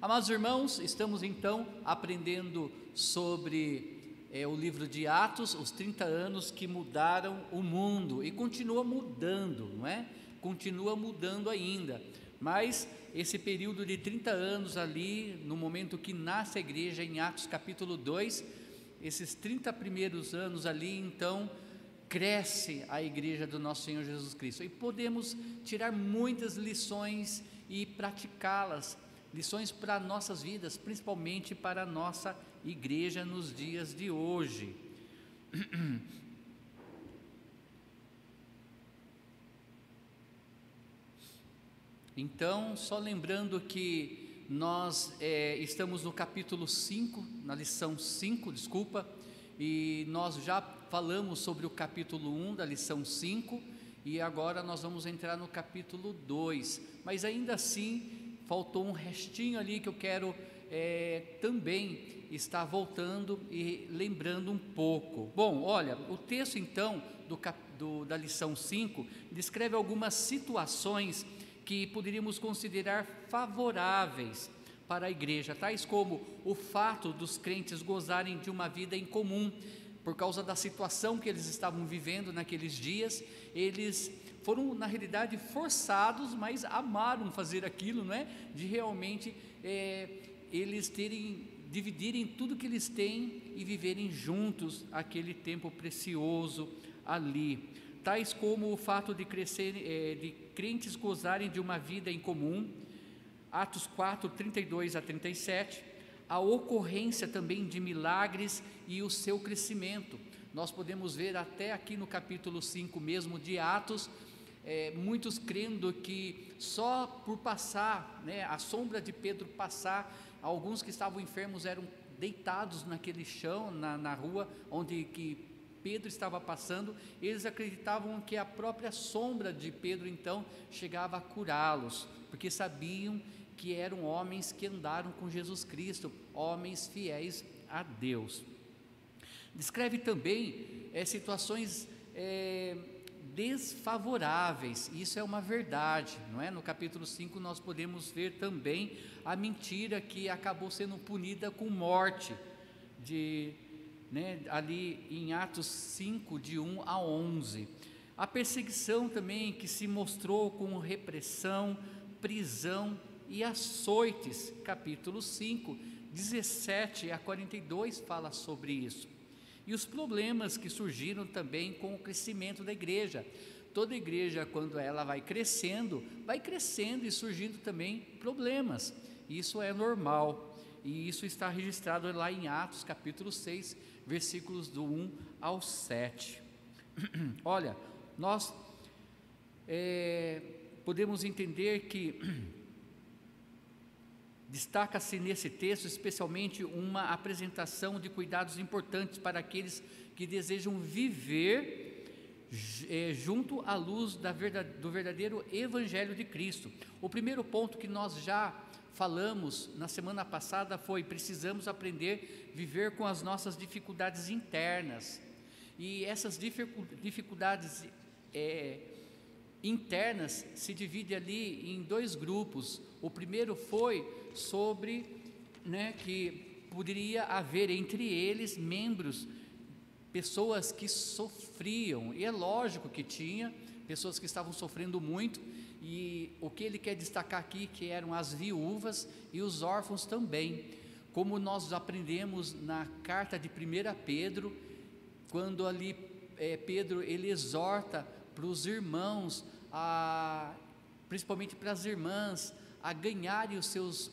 Amados irmãos, estamos então aprendendo sobre é, o livro de Atos, os 30 anos que mudaram o mundo e continua mudando, não é? Continua mudando ainda. Mas esse período de 30 anos ali, no momento que nasce a igreja, em Atos capítulo 2, esses 30 primeiros anos ali, então, cresce a igreja do nosso Senhor Jesus Cristo. E podemos tirar muitas lições e praticá-las, lições para nossas vidas, principalmente para a nossa igreja nos dias de hoje. Então, só lembrando que nós é, estamos no capítulo 5, na lição 5, desculpa, e nós já falamos sobre o capítulo 1 da lição 5 e agora nós vamos entrar no capítulo 2, mas ainda assim faltou um restinho ali que eu quero é, também estar voltando e lembrando um pouco. Bom, olha, o texto então do, do, da lição 5 descreve algumas situações que poderíamos considerar favoráveis para a igreja, tais como o fato dos crentes gozarem de uma vida em comum, por causa da situação que eles estavam vivendo naqueles dias, eles foram na realidade forçados, mas amaram fazer aquilo, não é? De realmente é, eles terem dividirem tudo que eles têm e viverem juntos aquele tempo precioso ali, tais como o fato de crescer, é, de crentes gozarem de uma vida em comum Atos 4, 32 a 37, a ocorrência também de milagres e o seu crescimento. Nós podemos ver até aqui no capítulo 5 mesmo de Atos, é, muitos crendo que só por passar, né, a sombra de Pedro passar, alguns que estavam enfermos eram deitados naquele chão, na, na rua onde que Pedro estava passando, eles acreditavam que a própria sombra de Pedro então chegava a curá-los, porque sabiam que eram homens que andaram com Jesus Cristo, homens fiéis a Deus. Descreve também é, situações é, desfavoráveis, isso é uma verdade, não é? No capítulo 5 nós podemos ver também a mentira que acabou sendo punida com morte, de, né, ali em Atos 5, de 1 a 11. A perseguição também que se mostrou com repressão, prisão e açoites, capítulo 5, 17 a 42 fala sobre isso. E os problemas que surgiram também com o crescimento da igreja. Toda igreja, quando ela vai crescendo, vai crescendo e surgindo também problemas. Isso é normal. E isso está registrado lá em Atos, capítulo 6, versículos do 1 ao 7. Olha, nós é, podemos entender que Destaca-se nesse texto especialmente uma apresentação de cuidados importantes para aqueles que desejam viver é, junto à luz verdade, do verdadeiro Evangelho de Cristo. O primeiro ponto que nós já falamos na semana passada foi: precisamos aprender a viver com as nossas dificuldades internas. E essas dificuldades é, internas se divide ali em dois grupos. O primeiro foi sobre né, que poderia haver entre eles membros, pessoas que sofriam, e é lógico que tinha pessoas que estavam sofrendo muito, e o que ele quer destacar aqui que eram as viúvas e os órfãos também. Como nós aprendemos na carta de 1 Pedro, quando ali é, Pedro ele exorta para os irmãos, a, principalmente para as irmãs, a ganharem os seus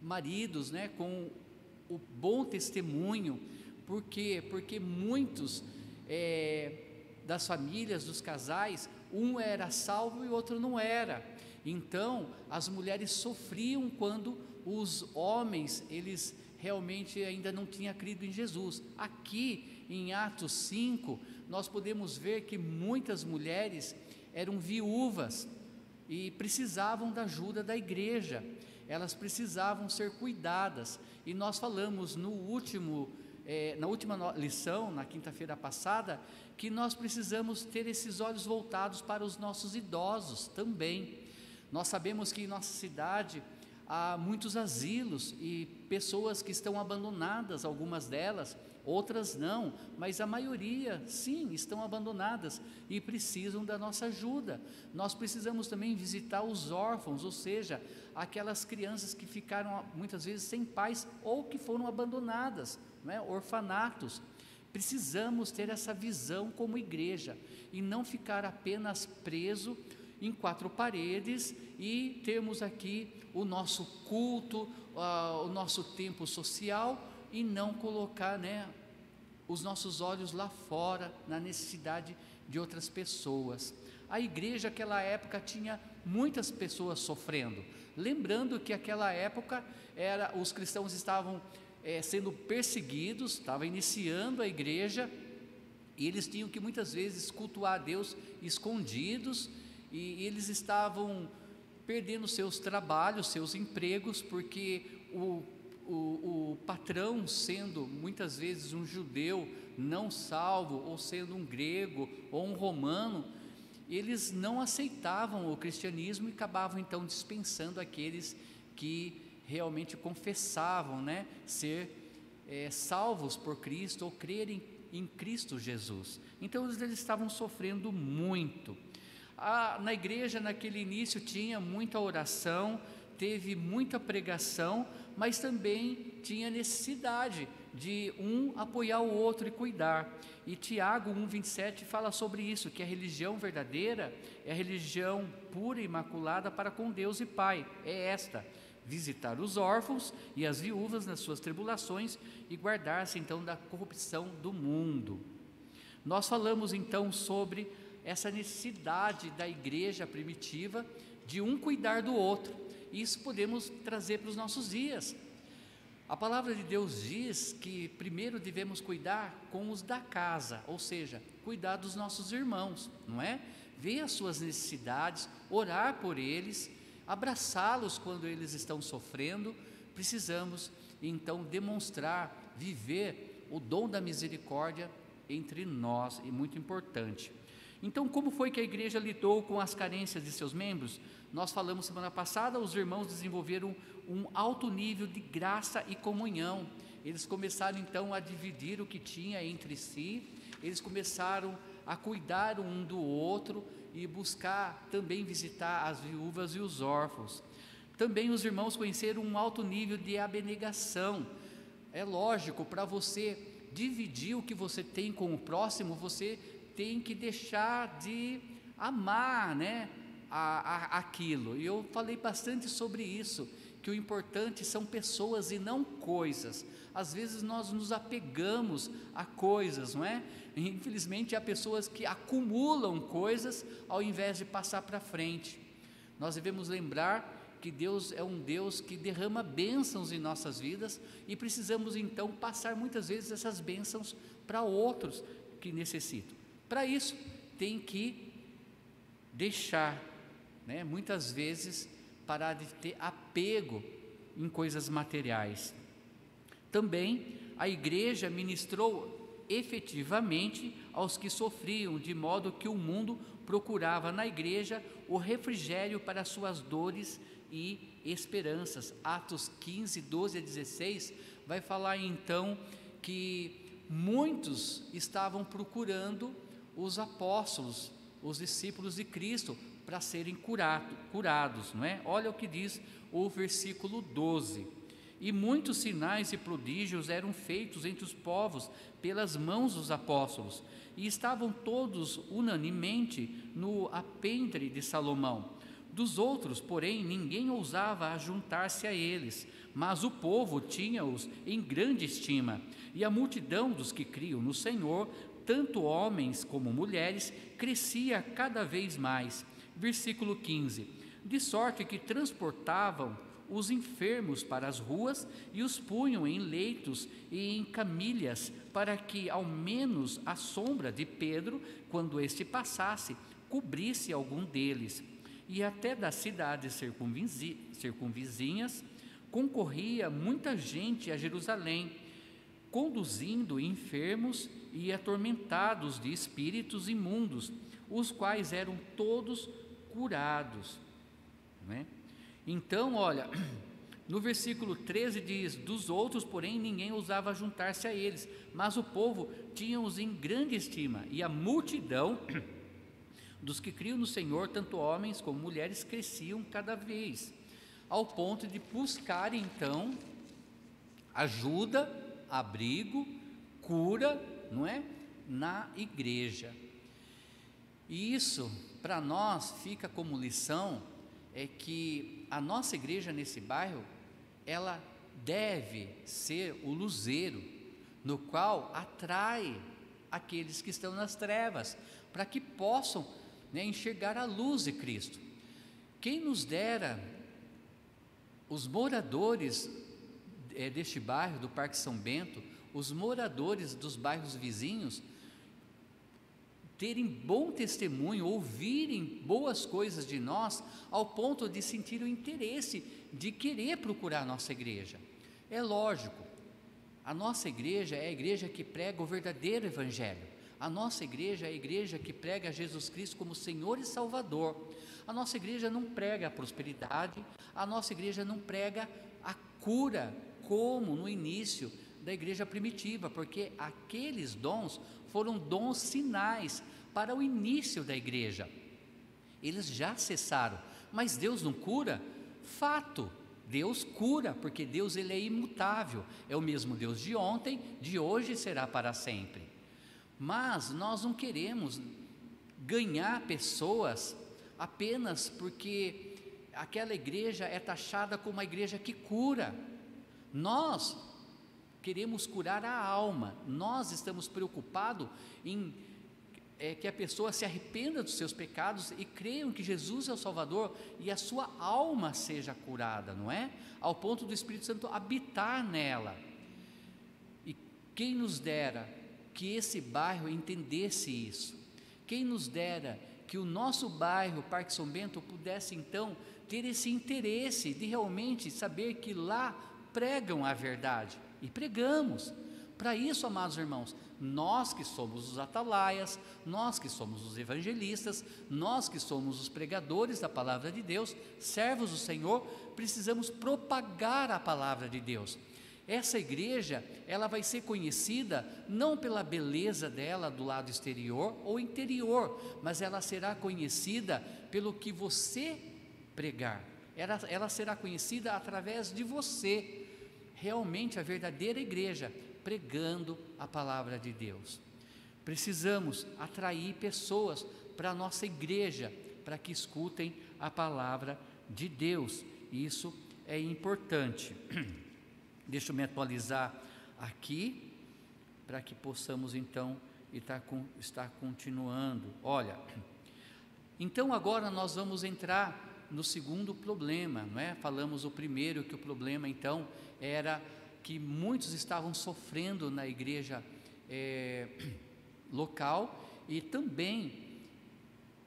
maridos né, com o bom testemunho. Por quê? Porque muitos é, das famílias, dos casais, um era salvo e o outro não era. Então, as mulheres sofriam quando os homens, eles realmente ainda não tinham crido em Jesus. Aqui em Atos 5, nós podemos ver que muitas mulheres eram viúvas e precisavam da ajuda da igreja, elas precisavam ser cuidadas. E nós falamos no último, é, na última lição, na quinta-feira passada, que nós precisamos ter esses olhos voltados para os nossos idosos também. Nós sabemos que em nossa cidade há muitos asilos e pessoas que estão abandonadas, algumas delas, outras não, mas a maioria, sim, estão abandonadas e precisam da nossa ajuda. Nós precisamos também visitar os órfãos, ou seja, aquelas crianças que ficaram muitas vezes sem pais ou que foram abandonadas, né, orfanatos. Precisamos ter essa visão como igreja e não ficar apenas preso em quatro paredes e termos aqui o nosso culto, uh, o nosso tempo social e não colocar né, os nossos olhos lá fora na necessidade de outras pessoas. A igreja naquela época tinha muitas pessoas sofrendo. Lembrando que aquela época era os cristãos estavam é, sendo perseguidos, estava iniciando a igreja e eles tinham que muitas vezes cultuar a Deus escondidos e eles estavam perdendo seus trabalhos, seus empregos, porque o, o, o patrão, sendo muitas vezes um judeu não salvo, ou sendo um grego ou um romano, eles não aceitavam o cristianismo e acabavam então dispensando aqueles que realmente confessavam né, ser é, salvos por Cristo ou crerem em Cristo Jesus. Então eles, eles estavam sofrendo muito. Ah, na igreja, naquele início, tinha muita oração, teve muita pregação, mas também tinha necessidade de um apoiar o outro e cuidar. E Tiago 1,27 fala sobre isso: que a religião verdadeira é a religião pura e imaculada para com Deus e Pai. É esta: visitar os órfãos e as viúvas nas suas tribulações e guardar-se então da corrupção do mundo. Nós falamos então sobre essa necessidade da igreja primitiva de um cuidar do outro. Isso podemos trazer para os nossos dias. A palavra de Deus diz que primeiro devemos cuidar com os da casa, ou seja, cuidar dos nossos irmãos, não é? Ver as suas necessidades, orar por eles, abraçá-los quando eles estão sofrendo. Precisamos então demonstrar, viver o dom da misericórdia entre nós, e muito importante. Então, como foi que a igreja lidou com as carências de seus membros? Nós falamos semana passada, os irmãos desenvolveram um alto nível de graça e comunhão. Eles começaram então a dividir o que tinha entre si, eles começaram a cuidar um do outro e buscar também visitar as viúvas e os órfãos. Também os irmãos conheceram um alto nível de abnegação. É lógico, para você dividir o que você tem com o próximo, você tem que deixar de amar né, a, a, aquilo. E eu falei bastante sobre isso, que o importante são pessoas e não coisas. Às vezes nós nos apegamos a coisas, não é? Infelizmente há pessoas que acumulam coisas ao invés de passar para frente. Nós devemos lembrar que Deus é um Deus que derrama bênçãos em nossas vidas e precisamos então passar muitas vezes essas bênçãos para outros que necessitam. Para isso, tem que deixar, né, muitas vezes, parar de ter apego em coisas materiais. Também a igreja ministrou efetivamente aos que sofriam, de modo que o mundo procurava na igreja o refrigério para suas dores e esperanças. Atos 15, 12 a 16 vai falar então que muitos estavam procurando os apóstolos, os discípulos de Cristo, para serem curado, curados, não é? Olha o que diz o versículo 12. E muitos sinais e prodígios eram feitos entre os povos pelas mãos dos apóstolos, e estavam todos unanimemente no apendre de Salomão. Dos outros, porém, ninguém ousava juntar-se a eles, mas o povo tinha-os em grande estima, e a multidão dos que criam no Senhor tanto homens como mulheres, crescia cada vez mais. Versículo 15: De sorte que transportavam os enfermos para as ruas e os punham em leitos e em camilhas, para que ao menos a sombra de Pedro, quando este passasse, cobrisse algum deles. E até das cidades circunvizinhas concorria muita gente a Jerusalém, conduzindo enfermos e atormentados de espíritos imundos, os quais eram todos curados. É? Então, olha, No versículo 13 diz: Dos outros, porém, ninguém ousava juntar-se a eles, mas o povo tinha-os em grande estima, e a multidão dos que criam no Senhor, tanto homens como mulheres, cresciam cada vez, ao ponto de buscarem então ajuda, abrigo, cura, não é? Na igreja. E isso, para nós, fica como lição é que a nossa igreja nesse bairro, ela deve ser o luzeiro no qual atrai aqueles que estão nas trevas, para que possam né, enxergar a luz de Cristo. Quem nos dera os moradores é, deste bairro, do Parque São Bento, os moradores dos bairros vizinhos, terem bom testemunho, ouvirem boas coisas de nós, ao ponto de sentir o interesse de querer procurar a nossa igreja. É lógico, a nossa igreja é a igreja que prega o verdadeiro Evangelho. A nossa igreja é a igreja que prega Jesus Cristo como Senhor e Salvador. A nossa igreja não prega a prosperidade, a nossa igreja não prega a cura, como no início da igreja primitiva, porque aqueles dons foram dons sinais para o início da igreja. Eles já cessaram, mas Deus não cura? Fato, Deus cura, porque Deus ele é imutável, é o mesmo Deus de ontem, de hoje será para sempre. Mas nós não queremos ganhar pessoas apenas porque aquela igreja é taxada como uma igreja que cura. Nós queremos curar a alma, nós estamos preocupados em é, que a pessoa se arrependa dos seus pecados e creiam que Jesus é o Salvador e a sua alma seja curada, não é? Ao ponto do Espírito Santo habitar nela. E quem nos dera que esse bairro entendesse isso. Quem nos dera que o nosso bairro, Parque São Bento, pudesse então ter esse interesse de realmente saber que lá pregam a verdade. E pregamos. Para isso, amados irmãos, nós que somos os atalaias, nós que somos os evangelistas, nós que somos os pregadores da palavra de Deus, servos do Senhor, precisamos propagar a palavra de Deus. Essa igreja, ela vai ser conhecida não pela beleza dela do lado exterior ou interior, mas ela será conhecida pelo que você pregar. Ela, ela será conhecida através de você, realmente a verdadeira igreja, pregando a palavra de Deus. Precisamos atrair pessoas para a nossa igreja, para que escutem a palavra de Deus. Isso é importante. Deixa eu me atualizar aqui, para que possamos então estar, estar continuando. Olha, então agora nós vamos entrar no segundo problema, não é? Falamos o primeiro que o problema então era que muitos estavam sofrendo na igreja é, local e também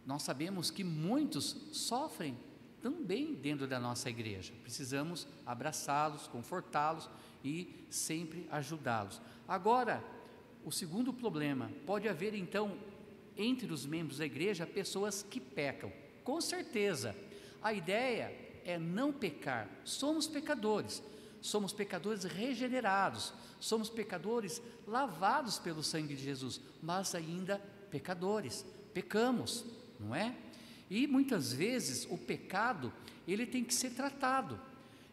nós sabemos que muitos sofrem também dentro da nossa igreja. Precisamos abraçá-los, confortá-los e sempre ajudá-los. Agora, o segundo problema, pode haver então entre os membros da igreja pessoas que pecam. Com certeza. A ideia é não pecar. Somos pecadores. Somos pecadores regenerados. Somos pecadores lavados pelo sangue de Jesus, mas ainda pecadores. Pecamos, não é? E muitas vezes o pecado, ele tem que ser tratado.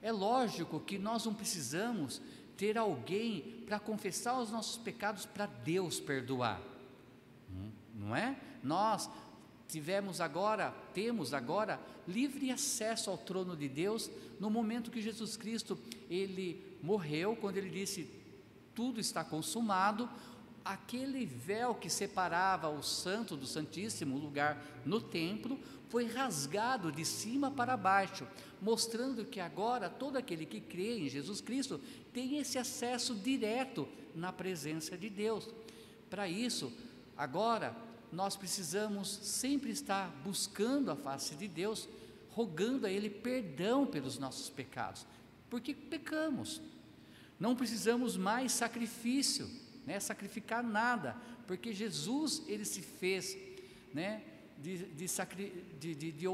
É lógico que nós não precisamos ter alguém para confessar os nossos pecados para Deus perdoar. Hum, não é? Nós tivemos agora, temos agora livre acesso ao trono de Deus no momento que Jesus Cristo, ele morreu, quando ele disse tudo está consumado, aquele véu que separava o santo do santíssimo lugar no templo foi rasgado de cima para baixo, mostrando que agora todo aquele que crê em Jesus Cristo tem esse acesso direto na presença de Deus. Para isso, agora nós precisamos sempre estar buscando a face de Deus, rogando a Ele perdão pelos nossos pecados, porque pecamos. Não precisamos mais sacrifício né, sacrificar nada, porque Jesus ele se fez, né, de, de, de,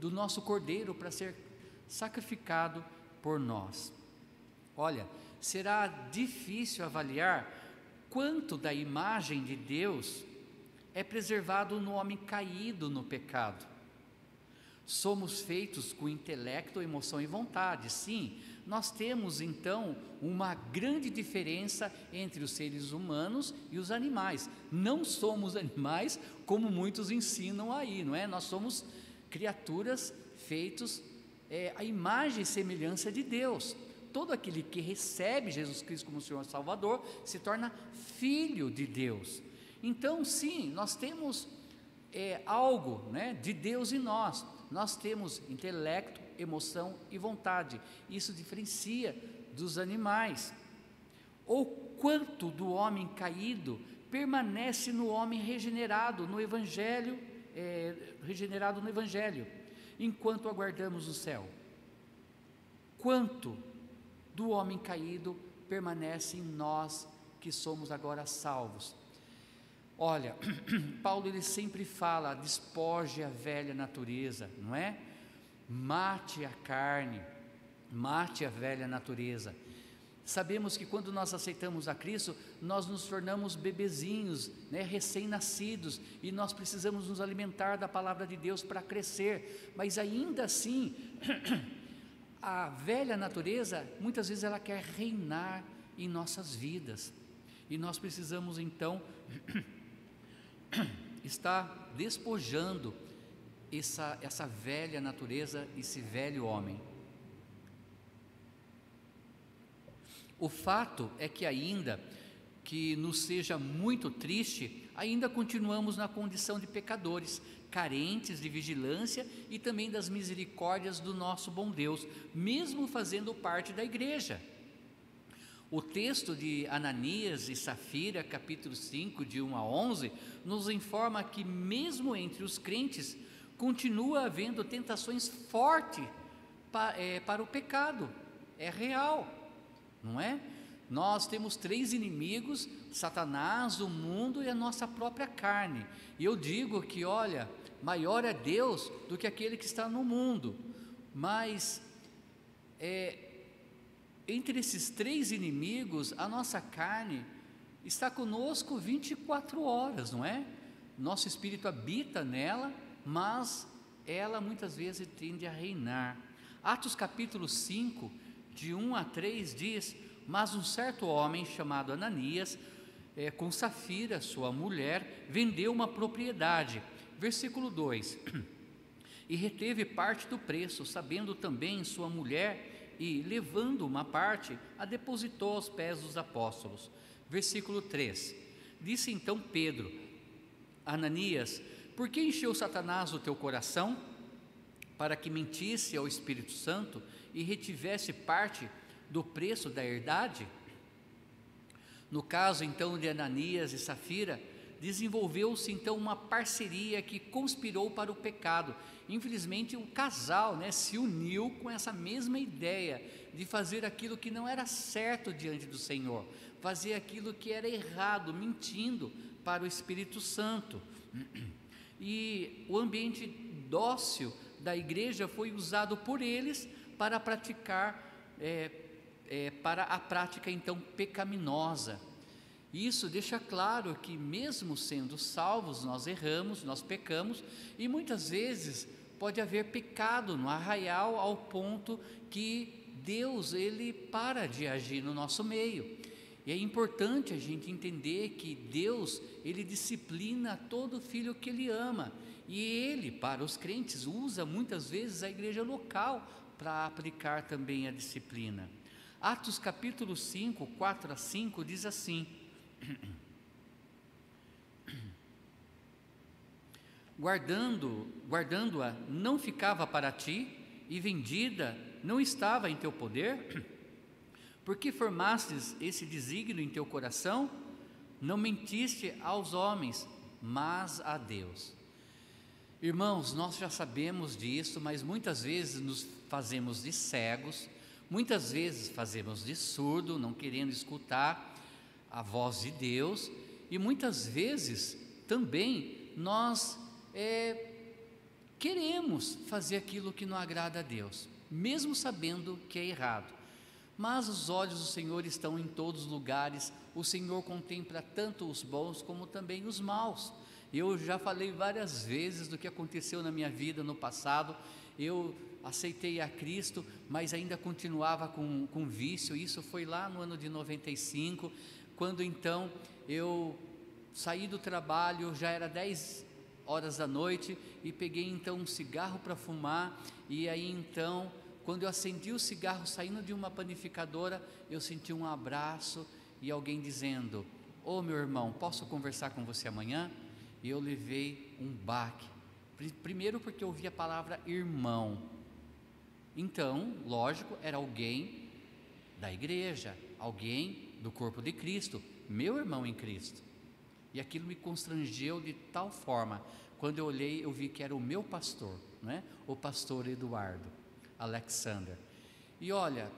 do nosso cordeiro para ser sacrificado por nós. Olha, será difícil avaliar quanto da imagem de Deus é preservado no homem caído no pecado. Somos feitos com intelecto, emoção e vontade, sim. Nós temos então uma grande diferença entre os seres humanos e os animais. Não somos animais como muitos ensinam aí, não é? Nós somos criaturas feitos é, à imagem e semelhança de Deus. Todo aquele que recebe Jesus Cristo como Senhor Salvador se torna filho de Deus. Então, sim, nós temos é, algo né, de Deus em nós. Nós temos intelecto, emoção e vontade. Isso diferencia dos animais. Ou quanto do homem caído permanece no homem regenerado no Evangelho, é, regenerado no Evangelho, enquanto aguardamos o céu. Quanto do homem caído permanece em nós que somos agora salvos. Olha, Paulo ele sempre fala: despoje a velha natureza, não é? Mate a carne, mate a velha natureza. Sabemos que quando nós aceitamos a Cristo, nós nos tornamos bebezinhos, né, recém-nascidos, e nós precisamos nos alimentar da palavra de Deus para crescer, mas ainda assim, a velha natureza, muitas vezes ela quer reinar em nossas vidas, e nós precisamos então estar despojando essa, essa velha natureza, esse velho homem. O fato é que ainda que nos seja muito triste, ainda continuamos na condição de pecadores, carentes de vigilância e também das misericórdias do nosso bom Deus, mesmo fazendo parte da igreja. O texto de Ananias e Safira, capítulo 5, de 1 a 11, nos informa que, mesmo entre os crentes, continua havendo tentações fortes para, é, para o pecado, é real não é? Nós temos três inimigos: Satanás, o mundo e a nossa própria carne. E eu digo que, olha, maior é Deus do que aquele que está no mundo. Mas é, entre esses três inimigos, a nossa carne está conosco 24 horas, não é? Nosso espírito habita nela, mas ela muitas vezes tende a reinar. Atos capítulo 5 de 1 a 3 diz: Mas um certo homem chamado Ananias, é, com Safira, sua mulher, vendeu uma propriedade. Versículo 2: E reteve parte do preço, sabendo também sua mulher, e levando uma parte, a depositou aos pés dos apóstolos. Versículo 3: Disse então Pedro: Ananias, por que encheu Satanás o teu coração? Para que mentisse ao Espírito Santo e retivesse parte do preço da herdade? No caso então de Ananias e Safira, desenvolveu-se então uma parceria que conspirou para o pecado. Infelizmente, o casal né, se uniu com essa mesma ideia de fazer aquilo que não era certo diante do Senhor, fazer aquilo que era errado, mentindo para o Espírito Santo. E o ambiente dócil da igreja foi usado por eles para praticar, é, é, para a prática então pecaminosa. Isso deixa claro que, mesmo sendo salvos, nós erramos, nós pecamos, e muitas vezes pode haver pecado no arraial ao ponto que Deus ele para de agir no nosso meio. E é importante a gente entender que Deus ele disciplina todo filho que ele ama. E ele, para os crentes, usa muitas vezes a igreja local para aplicar também a disciplina. Atos capítulo 5, 4 a 5 diz assim: Guardando, guardando-a não ficava para ti, e vendida não estava em teu poder? Porque formastes esse desígnio em teu coração? Não mentiste aos homens, mas a Deus. Irmãos, nós já sabemos disso, mas muitas vezes nos fazemos de cegos, muitas vezes fazemos de surdo, não querendo escutar a voz de Deus, e muitas vezes também nós é, queremos fazer aquilo que não agrada a Deus. mesmo sabendo que é errado. Mas os olhos do Senhor estão em todos os lugares, o Senhor contempla tanto os bons como também os maus. Eu já falei várias vezes do que aconteceu na minha vida no passado. Eu aceitei a Cristo, mas ainda continuava com, com vício. Isso foi lá no ano de 95, quando então eu saí do trabalho, já era 10 horas da noite, e peguei então um cigarro para fumar, e aí então, quando eu acendi o cigarro saindo de uma panificadora, eu senti um abraço e alguém dizendo: Ô oh, meu irmão, posso conversar com você amanhã? E eu levei um baque. Primeiro, porque eu ouvi a palavra irmão. Então, lógico, era alguém da igreja, alguém do corpo de Cristo, meu irmão em Cristo. E aquilo me constrangeu de tal forma, quando eu olhei, eu vi que era o meu pastor, né? o pastor Eduardo Alexander. E olha,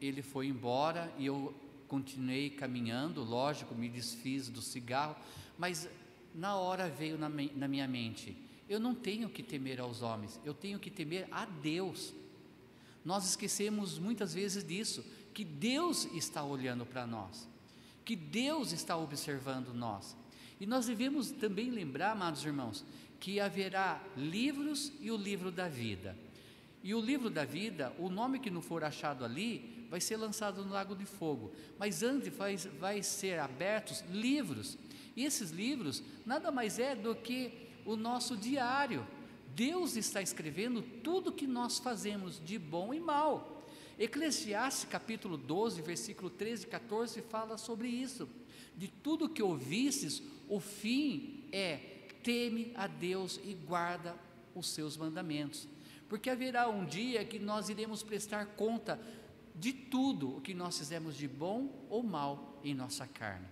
ele foi embora e eu continuei caminhando, lógico, me desfiz do cigarro, mas na hora veio na, na minha mente: eu não tenho que temer aos homens, eu tenho que temer a Deus. Nós esquecemos muitas vezes disso, que Deus está olhando para nós, que Deus está observando nós. E nós devemos também lembrar, amados irmãos, que haverá livros e o livro da vida. E o livro da vida, o nome que não for achado ali, vai ser lançado no lago de fogo. Mas antes vai, vai ser abertos livros e esses livros nada mais é do que o nosso diário. Deus está escrevendo tudo que nós fazemos de bom e mal. Eclesiastes capítulo 12, versículo 13 e 14 fala sobre isso. De tudo que ouvistes, o fim é teme a Deus e guarda os seus mandamentos. Porque haverá um dia que nós iremos prestar conta de tudo o que nós fizemos de bom ou mal em nossa carne.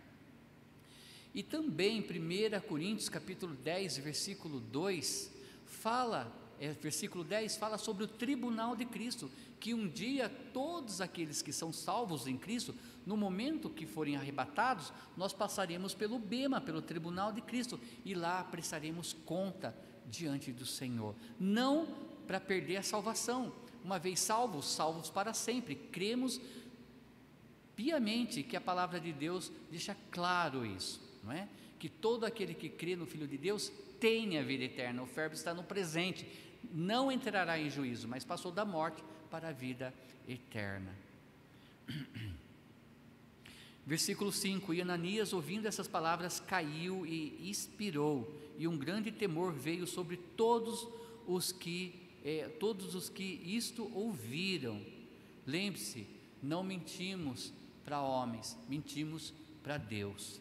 E também 1 Coríntios capítulo 10, versículo 2, fala, é, versículo 10 fala sobre o tribunal de Cristo, que um dia todos aqueles que são salvos em Cristo, no momento que forem arrebatados, nós passaremos pelo bema, pelo tribunal de Cristo, e lá prestaremos conta diante do Senhor. Não para perder a salvação, uma vez salvos, salvos para sempre. Cremos piamente que a palavra de Deus deixa claro isso não é? Que todo aquele que crê no Filho de Deus tem a vida eterna. O verbo está no presente, não entrará em juízo, mas passou da morte para a vida eterna. Versículo 5: E Ananias, ouvindo essas palavras, caiu e expirou, e um grande temor veio sobre todos os que eh, todos os que isto ouviram. Lembre-se, não mentimos para homens, mentimos para Deus.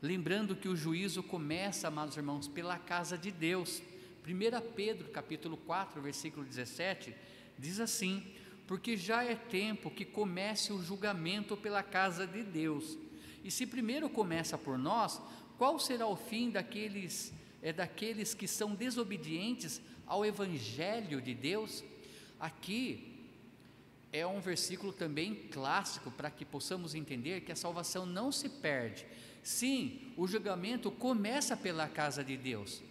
Lembrando que o juízo começa, amados irmãos, pela casa de Deus. 1 Pedro, capítulo 4, versículo 17, diz assim: Porque já é tempo que comece o julgamento pela casa de Deus. E se primeiro começa por nós, qual será o fim daqueles é daqueles que são desobedientes ao evangelho de Deus? Aqui é um versículo também clássico para que possamos entender que a salvação não se perde, Sim, o julgamento começa pela casa de Deus,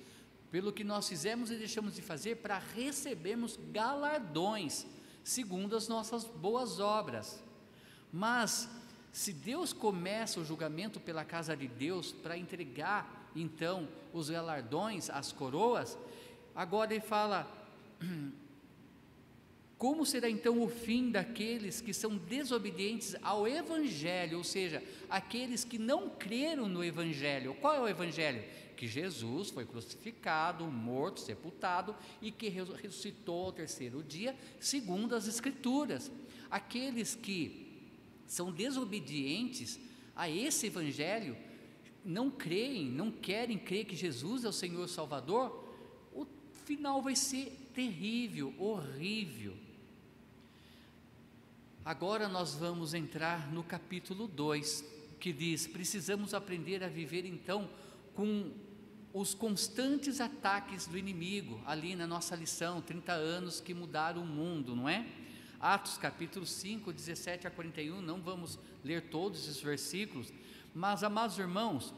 pelo que nós fizemos e deixamos de fazer para recebermos galardões, segundo as nossas boas obras. Mas, se Deus começa o julgamento pela casa de Deus para entregar então os galardões, as coroas, agora ele fala: Como será então o fim daqueles que são desobedientes ao Evangelho, ou seja, aqueles que não creram no Evangelho? Qual é o Evangelho? Que Jesus foi crucificado, morto, sepultado e que ressuscitou ao terceiro dia, segundo as Escrituras. Aqueles que são desobedientes a esse Evangelho, não creem, não querem crer que Jesus é o Senhor Salvador, o final vai ser terrível, horrível. Agora nós vamos entrar no capítulo 2, que diz: precisamos aprender a viver então com os constantes ataques do inimigo, ali na nossa lição, 30 anos que mudaram o mundo, não é? Atos capítulo 5, 17 a 41, não vamos ler todos esses versículos, mas amados irmãos,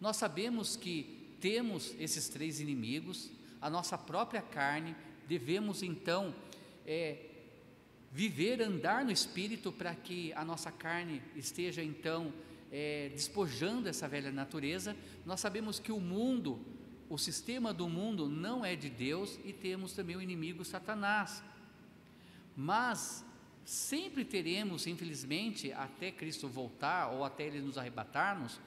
nós sabemos que temos esses três inimigos, a nossa própria carne, devemos então é, viver, andar no Espírito para que a nossa carne esteja então é, despojando essa velha natureza. Nós sabemos que o mundo, o sistema do mundo não é de Deus e temos também o inimigo Satanás. Mas sempre teremos, infelizmente, até Cristo voltar ou até Ele nos arrebatarmos,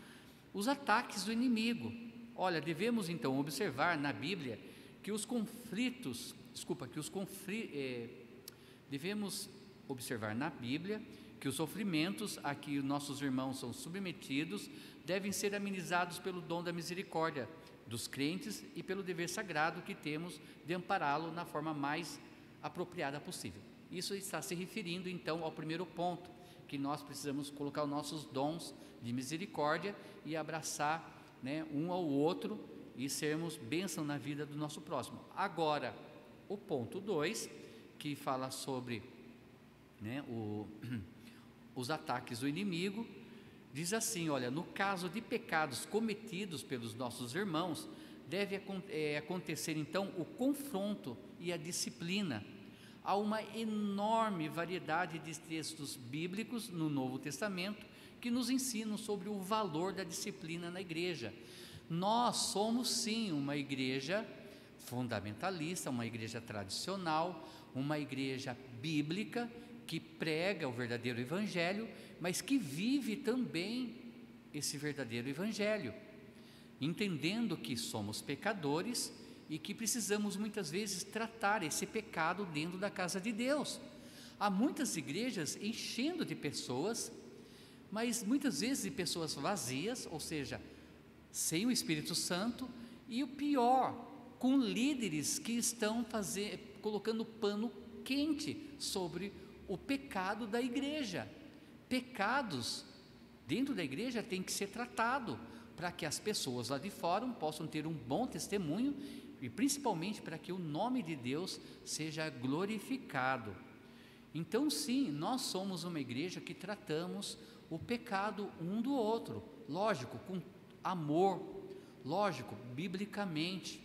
os ataques do inimigo. Olha, devemos então observar na Bíblia que os conflitos, desculpa, que os conflitos, eh, devemos observar na Bíblia que os sofrimentos a que nossos irmãos são submetidos devem ser amenizados pelo dom da misericórdia dos crentes e pelo dever sagrado que temos de ampará-lo na forma mais apropriada possível. Isso está se referindo então ao primeiro ponto, que nós precisamos colocar os nossos dons de misericórdia e abraçar né, um ao outro e sermos bênção na vida do nosso próximo. Agora, o ponto 2, que fala sobre né, o, os ataques do inimigo, diz assim: olha, no caso de pecados cometidos pelos nossos irmãos, deve é, acontecer então o confronto e a disciplina. Há uma enorme variedade de textos bíblicos no Novo Testamento que nos ensinam sobre o valor da disciplina na igreja. Nós somos sim uma igreja fundamentalista, uma igreja tradicional, uma igreja bíblica que prega o verdadeiro evangelho, mas que vive também esse verdadeiro evangelho, entendendo que somos pecadores e que precisamos muitas vezes tratar esse pecado dentro da casa de Deus. Há muitas igrejas enchendo de pessoas mas muitas vezes de pessoas vazias, ou seja, sem o Espírito Santo, e o pior, com líderes que estão fazer, colocando pano quente sobre o pecado da igreja. Pecados dentro da igreja tem que ser tratado para que as pessoas lá de fora possam ter um bom testemunho e principalmente para que o nome de Deus seja glorificado. Então, sim, nós somos uma igreja que tratamos o pecado um do outro, lógico, com amor, lógico, biblicamente,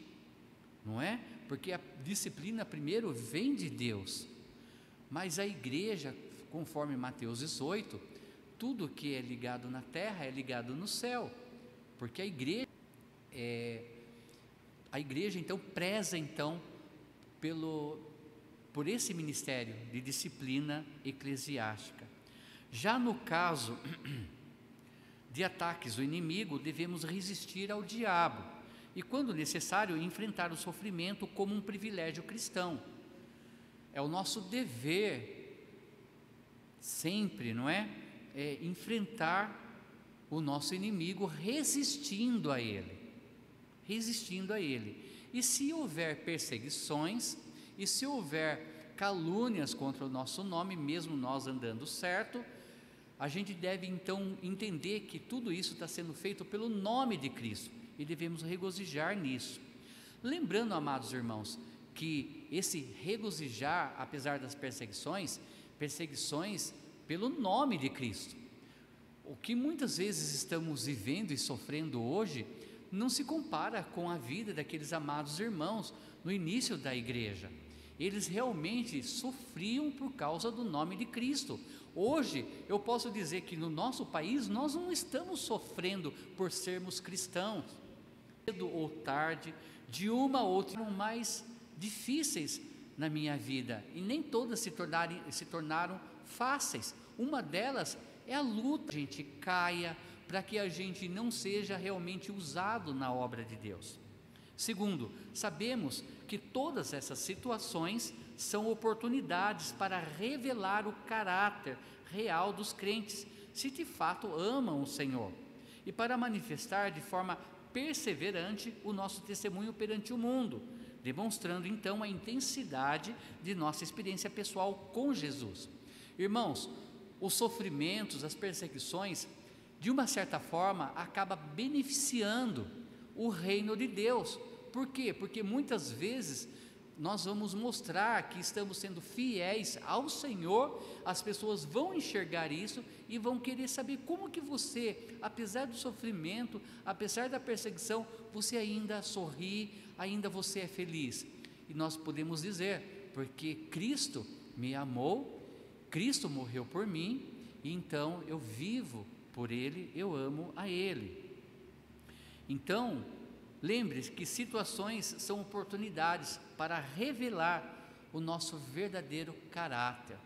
não é? Porque a disciplina primeiro vem de Deus, mas a igreja, conforme Mateus 18, tudo que é ligado na terra é ligado no céu, porque a igreja é, a igreja então preza então pelo por esse ministério de disciplina eclesiástica. Já no caso de ataques do inimigo, devemos resistir ao diabo e, quando necessário, enfrentar o sofrimento como um privilégio cristão. É o nosso dever, sempre, não é? é enfrentar o nosso inimigo resistindo a ele. Resistindo a ele. E se houver perseguições, e se houver calúnias contra o nosso nome, mesmo nós andando certo, a gente deve então entender que tudo isso está sendo feito pelo nome de Cristo e devemos regozijar nisso. Lembrando, amados irmãos, que esse regozijar, apesar das perseguições, perseguições pelo nome de Cristo. O que muitas vezes estamos vivendo e sofrendo hoje não se compara com a vida daqueles amados irmãos no início da igreja. Eles realmente sofriam por causa do nome de Cristo. Hoje, eu posso dizer que no nosso país nós não estamos sofrendo por sermos cristãos. Cedo ou tarde, de uma ou outra, mais difíceis na minha vida e nem todas se, tornarem, se tornaram fáceis. Uma delas é a luta, a gente caia para que a gente não seja realmente usado na obra de Deus. Segundo, sabemos que todas essas situações são oportunidades para revelar o caráter real dos crentes, se de fato amam o Senhor, e para manifestar de forma perseverante o nosso testemunho perante o mundo, demonstrando então a intensidade de nossa experiência pessoal com Jesus. Irmãos, os sofrimentos, as perseguições, de uma certa forma, acaba beneficiando o reino de Deus. Por quê? Porque muitas vezes nós vamos mostrar que estamos sendo fiéis ao Senhor, as pessoas vão enxergar isso e vão querer saber como que você, apesar do sofrimento, apesar da perseguição, você ainda sorri, ainda você é feliz. E nós podemos dizer, porque Cristo me amou Cristo morreu por mim, e então eu vivo por Ele, eu amo a Ele. Então, lembre-se que situações são oportunidades para revelar o nosso verdadeiro caráter.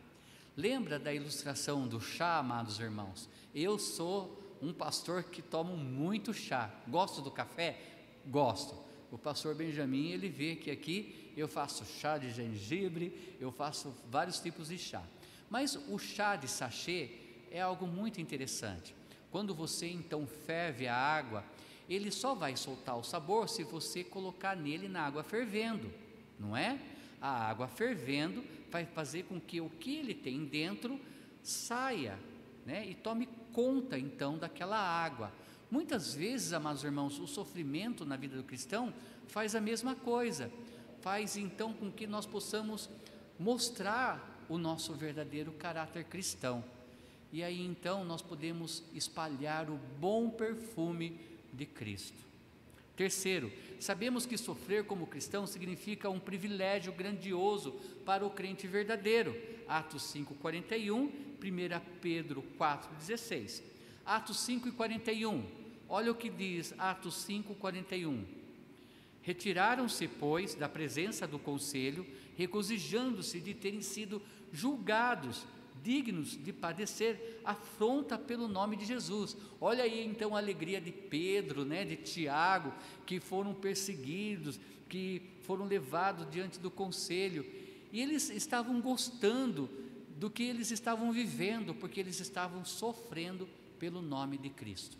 Lembra da ilustração do chá, amados irmãos? Eu sou um pastor que tomo muito chá. Gosto do café? Gosto. O pastor Benjamin, ele vê que aqui eu faço chá de gengibre, eu faço vários tipos de chá. Mas o chá de sachê é algo muito interessante. Quando você então ferve a água, ele só vai soltar o sabor se você colocar nele na água fervendo, não é? A água fervendo vai fazer com que o que ele tem dentro saia, né? E tome conta então daquela água. Muitas vezes, amados irmãos, o sofrimento na vida do cristão faz a mesma coisa, faz então com que nós possamos mostrar o nosso verdadeiro caráter cristão. E aí então nós podemos espalhar o bom perfume de Cristo. Terceiro, sabemos que sofrer como cristão significa um privilégio grandioso para o crente verdadeiro. Atos 5:41, 1 Pedro 4:16. Atos 5:41. Olha o que diz Atos 5:41. Retiraram-se, pois, da presença do conselho, regozijando-se de terem sido julgados dignos de padecer afronta pelo nome de Jesus. Olha aí então a alegria de Pedro, né, de Tiago, que foram perseguidos, que foram levados diante do conselho, e eles estavam gostando do que eles estavam vivendo, porque eles estavam sofrendo pelo nome de Cristo.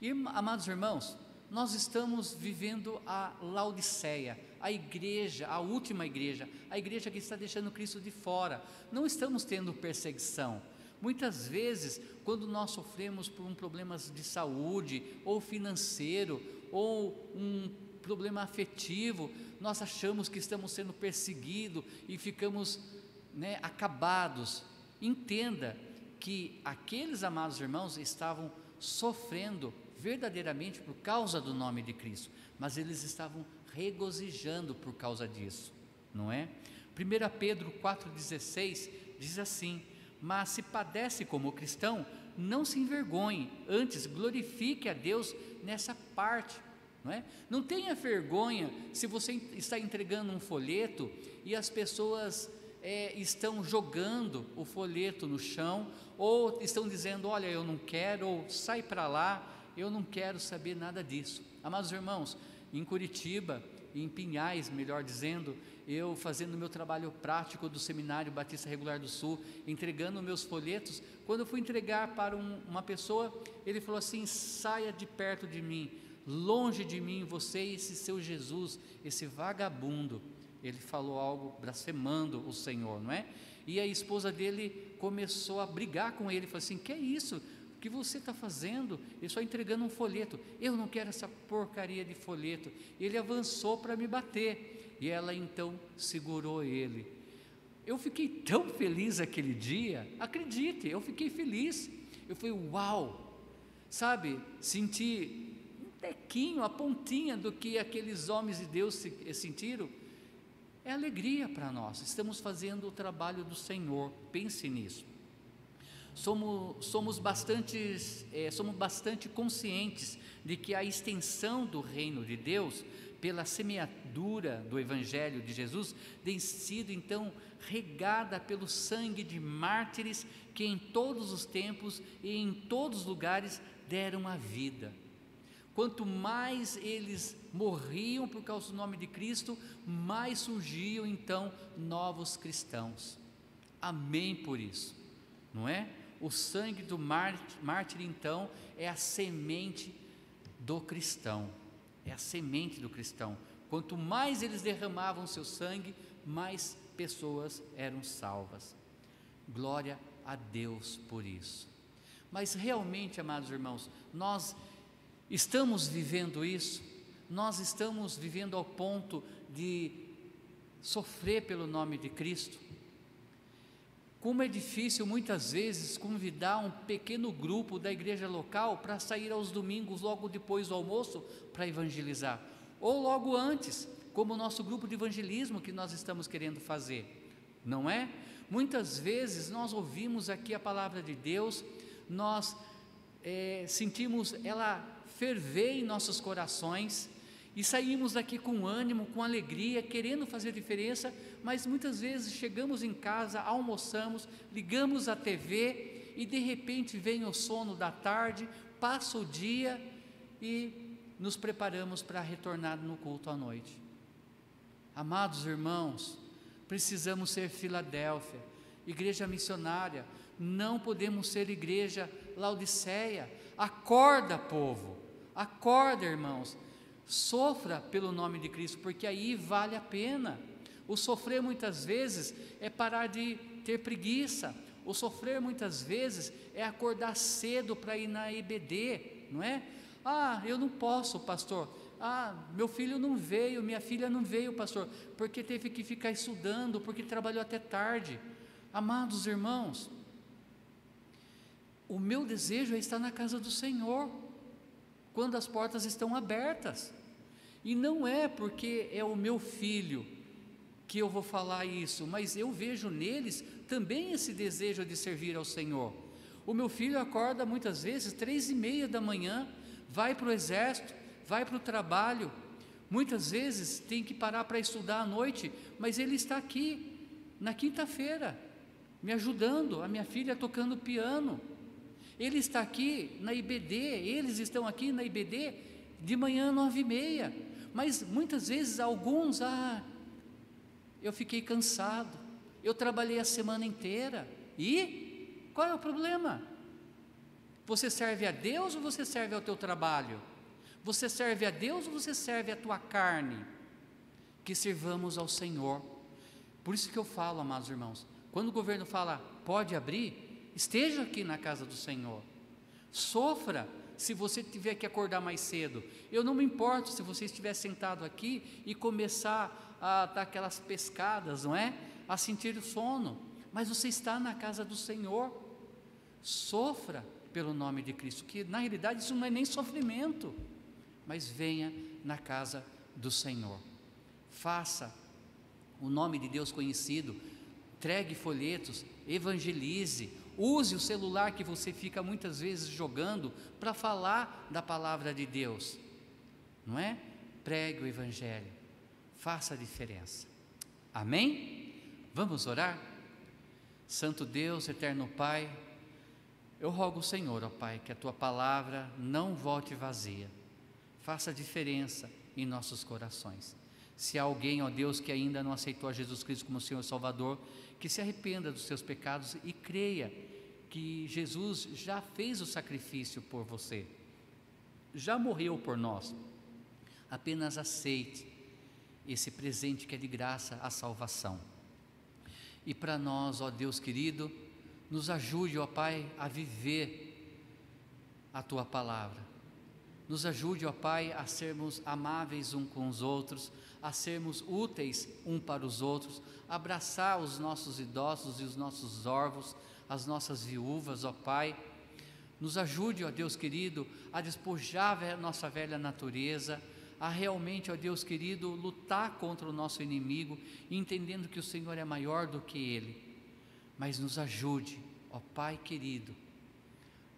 E amados irmãos, nós estamos vivendo a Laodiceia, a igreja, a última igreja, a igreja que está deixando Cristo de fora. Não estamos tendo perseguição. Muitas vezes, quando nós sofremos por um problema de saúde, ou financeiro, ou um problema afetivo, nós achamos que estamos sendo perseguidos e ficamos né, acabados. Entenda que aqueles amados irmãos estavam sofrendo verdadeiramente por causa do nome de Cristo, mas eles estavam regozijando por causa disso, não é? 1 Pedro 4,16 diz assim: Mas se padece como cristão, não se envergonhe, antes glorifique a Deus nessa parte. Não, é? não tenha vergonha se você está entregando um folheto e as pessoas é, estão jogando o folheto no chão, ou estão dizendo: Olha, eu não quero, ou sai para lá, eu não quero saber nada disso. Amados irmãos, em Curitiba, em Pinhais, melhor dizendo, eu fazendo o meu trabalho prático do Seminário Batista Regular do Sul, entregando meus folhetos, quando eu fui entregar para um, uma pessoa, ele falou assim: saia de perto de mim, longe de mim, você e esse seu Jesus, esse vagabundo. Ele falou algo blasfemando o Senhor, não é? E a esposa dele começou a brigar com ele, falou assim: que é isso? Que você está fazendo? Ele só entregando um folheto. Eu não quero essa porcaria de folheto. Ele avançou para me bater. E ela então segurou ele. Eu fiquei tão feliz aquele dia, acredite, eu fiquei feliz. Eu falei, uau! Sabe, senti um tequinho, a pontinha do que aqueles homens de Deus sentiram. É alegria para nós, estamos fazendo o trabalho do Senhor, pense nisso somos, somos, bastante, é, somos bastante conscientes de que a extensão do reino de Deus, pela semeadura do Evangelho de Jesus, tem sido então regada pelo sangue de mártires que em todos os tempos e em todos os lugares deram a vida. Quanto mais eles morriam por causa do nome de Cristo, mais surgiam então novos cristãos. Amém por isso, não é? O sangue do mártir, então, é a semente do cristão. É a semente do cristão. Quanto mais eles derramavam seu sangue, mais pessoas eram salvas. Glória a Deus por isso. Mas realmente, amados irmãos, nós estamos vivendo isso, nós estamos vivendo ao ponto de sofrer pelo nome de Cristo. Como é difícil muitas vezes convidar um pequeno grupo da igreja local para sair aos domingos logo depois do almoço para evangelizar, ou logo antes, como o nosso grupo de evangelismo que nós estamos querendo fazer, não é? Muitas vezes nós ouvimos aqui a palavra de Deus, nós é, sentimos ela ferver em nossos corações e saímos daqui com ânimo, com alegria, querendo fazer diferença, mas muitas vezes chegamos em casa, almoçamos, ligamos a TV e de repente vem o sono da tarde, passa o dia e nos preparamos para retornar no culto à noite. Amados irmãos, precisamos ser Filadélfia, igreja missionária, não podemos ser igreja Laodiceia. Acorda, povo, acorda, irmãos, sofra pelo nome de Cristo, porque aí vale a pena. O sofrer muitas vezes é parar de ter preguiça, o sofrer muitas vezes é acordar cedo para ir na IBD, não é? Ah, eu não posso, pastor. Ah, meu filho não veio, minha filha não veio, pastor, porque teve que ficar estudando, porque trabalhou até tarde. Amados irmãos, o meu desejo é estar na casa do Senhor, quando as portas estão abertas. E não é porque é o meu filho que eu vou falar isso, mas eu vejo neles também esse desejo de servir ao Senhor. O meu filho acorda muitas vezes três e meia da manhã, vai para o exército, vai para o trabalho, muitas vezes tem que parar para estudar à noite, mas ele está aqui, na quinta-feira, me ajudando, a minha filha tocando piano. Ele está aqui na IBD, eles estão aqui na IBD de manhã nove e meia. Mas muitas vezes alguns, ah, eu fiquei cansado, eu trabalhei a semana inteira. E qual é o problema? Você serve a Deus ou você serve ao teu trabalho? Você serve a Deus ou você serve a tua carne? Que servamos ao Senhor. Por isso que eu falo, amados irmãos, quando o governo fala pode abrir, esteja aqui na casa do Senhor. Sofra se você tiver que acordar mais cedo. Eu não me importo se você estiver sentado aqui e começar a dar aquelas pescadas, não é? A sentir o sono. Mas você está na casa do Senhor. Sofra pelo nome de Cristo, que na realidade isso não é nem sofrimento mas venha na casa do Senhor. Faça o nome de Deus conhecido, entregue folhetos, evangelize, use o celular que você fica muitas vezes jogando para falar da palavra de Deus, não é? Pregue o Evangelho, faça a diferença. Amém? Vamos orar? Santo Deus, eterno Pai, eu rogo Senhor, ó Pai, que a tua palavra não volte vazia faça diferença em nossos corações. Se há alguém, ó Deus, que ainda não aceitou a Jesus Cristo como Senhor e Salvador, que se arrependa dos seus pecados e creia que Jesus já fez o sacrifício por você, já morreu por nós. Apenas aceite esse presente que é de graça, a salvação. E para nós, ó Deus querido, nos ajude, ó Pai, a viver a tua palavra nos ajude, ó Pai, a sermos amáveis uns com os outros, a sermos úteis um para os outros, abraçar os nossos idosos e os nossos órfãos, as nossas viúvas, ó Pai. Nos ajude, ó Deus querido, a despojar a nossa velha natureza, a realmente, ó Deus querido, lutar contra o nosso inimigo, entendendo que o Senhor é maior do que ele. Mas nos ajude, ó Pai querido,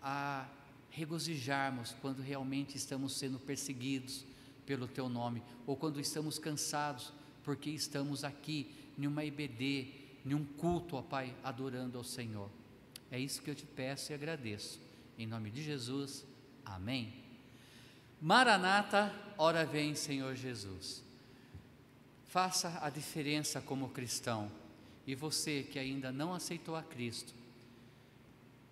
a regozijarmos quando realmente estamos sendo perseguidos pelo Teu nome, ou quando estamos cansados porque estamos aqui em uma IBD, em um culto, ó Pai, adorando ao Senhor. É isso que eu te peço e agradeço. Em nome de Jesus, amém. Maranata, ora vem, Senhor Jesus. Faça a diferença como cristão. E você que ainda não aceitou a Cristo,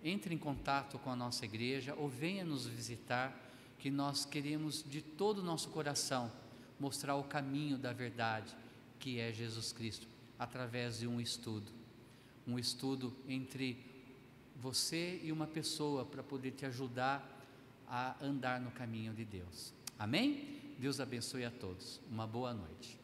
entre em contato com a nossa igreja ou venha nos visitar, que nós queremos de todo o nosso coração mostrar o caminho da verdade, que é Jesus Cristo, através de um estudo. Um estudo entre você e uma pessoa para poder te ajudar a andar no caminho de Deus. Amém? Deus abençoe a todos. Uma boa noite.